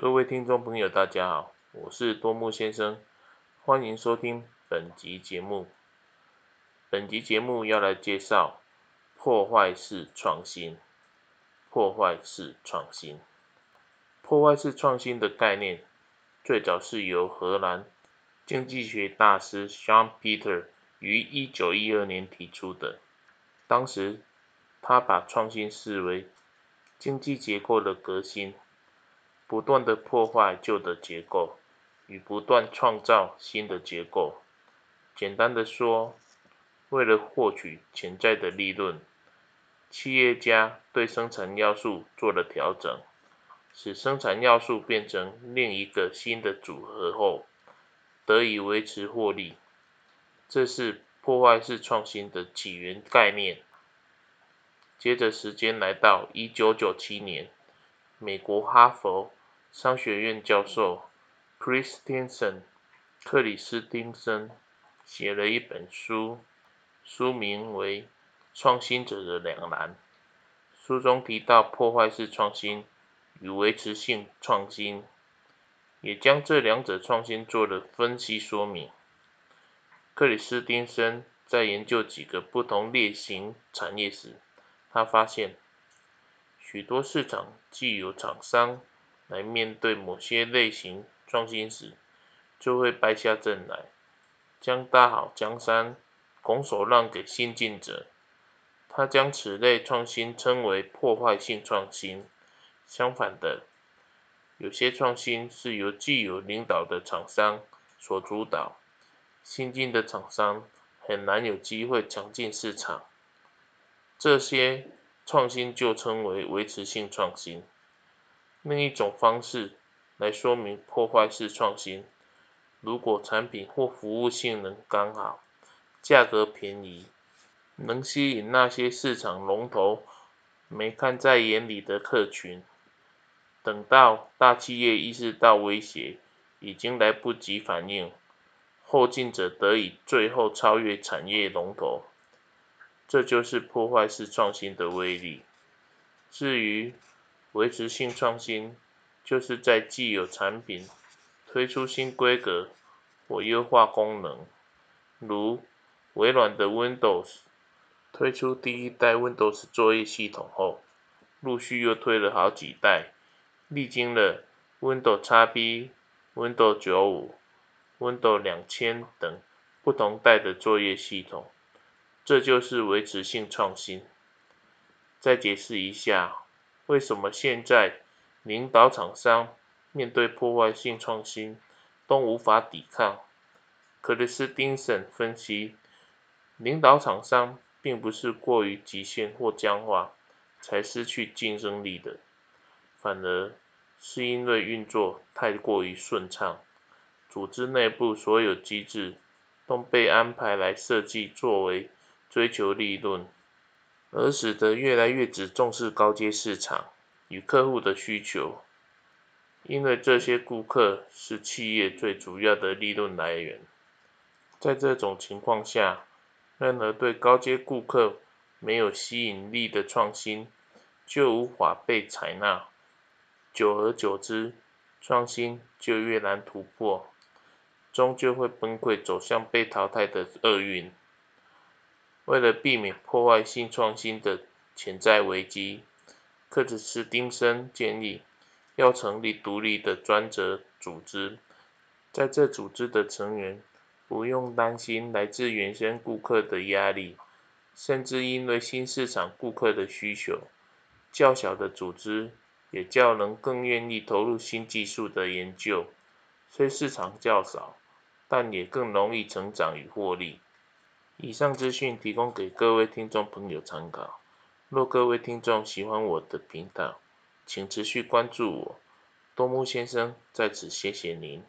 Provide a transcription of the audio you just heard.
各位听众朋友，大家好，我是多木先生，欢迎收听本集节目。本集节目要来介绍破坏式创新。破坏式创新，破坏式创新的概念最早是由荷兰经济学大师 Sean Peter 于一九一二年提出的。当时，他把创新视为经济结构的革新。不断的破坏旧的结构，与不断创造新的结构。简单的说，为了获取潜在的利润，企业家对生产要素做了调整，使生产要素变成另一个新的组合后，得以维持获利。这是破坏式创新的起源概念。接着时间来到一九九七年，美国哈佛。商学院教授 Christensen 克里斯汀森写了一本书，书名为《创新者的两难》。书中提到破坏式创新与维持性创新，也将这两者创新做了分析说明。克里斯汀森在研究几个不同类型产业时，他发现许多市场既有厂商。来面对某些类型创新时，就会败下阵来，将大好江山拱手让给新进者。他将此类创新称为破坏性创新。相反的，有些创新是由既有领导的厂商所主导，新进的厂商很难有机会抢进市场。这些创新就称为维持性创新。另一种方式来说明破坏式创新：如果产品或服务性能刚好，价格便宜，能吸引那些市场龙头没看在眼里的客群，等到大企业意识到威胁，已经来不及反应，后进者得以最后超越产业龙头，这就是破坏式创新的威力。至于，维持性创新就是在既有产品推出新规格或优化功能，如微软的 Windows 推出第一代 Windows 作业系统后，陆续又推了好几代，历经了 Windows XP、Windows 95、Windows 2000等不同代的作业系统，这就是维持性创新。再解释一下。为什么现在领导厂商面对破坏性创新都无法抵抗？克里斯汀森分析，领导厂商并不是过于极限或僵化才失去竞争力的，反而是因为运作太过于顺畅，组织内部所有机制都被安排来设计作为追求利润。而使得越来越只重视高阶市场与客户的需求，因为这些顾客是企业最主要的利润来源。在这种情况下，任何对高阶顾客没有吸引力的创新就无法被采纳，久而久之，创新就越难突破，终究会崩溃，走向被淘汰的厄运。为了避免破坏性创新的潜在危机，克里斯汀森建议要成立独立的专责组织，在这组织的成员不用担心来自原先顾客的压力，甚至因为新市场顾客的需求，较小的组织也较能更愿意投入新技术的研究，虽市场较少，但也更容易成长与获利。以上资讯提供给各位听众朋友参考。若各位听众喜欢我的频道，请持续关注我。多木先生在此谢谢您。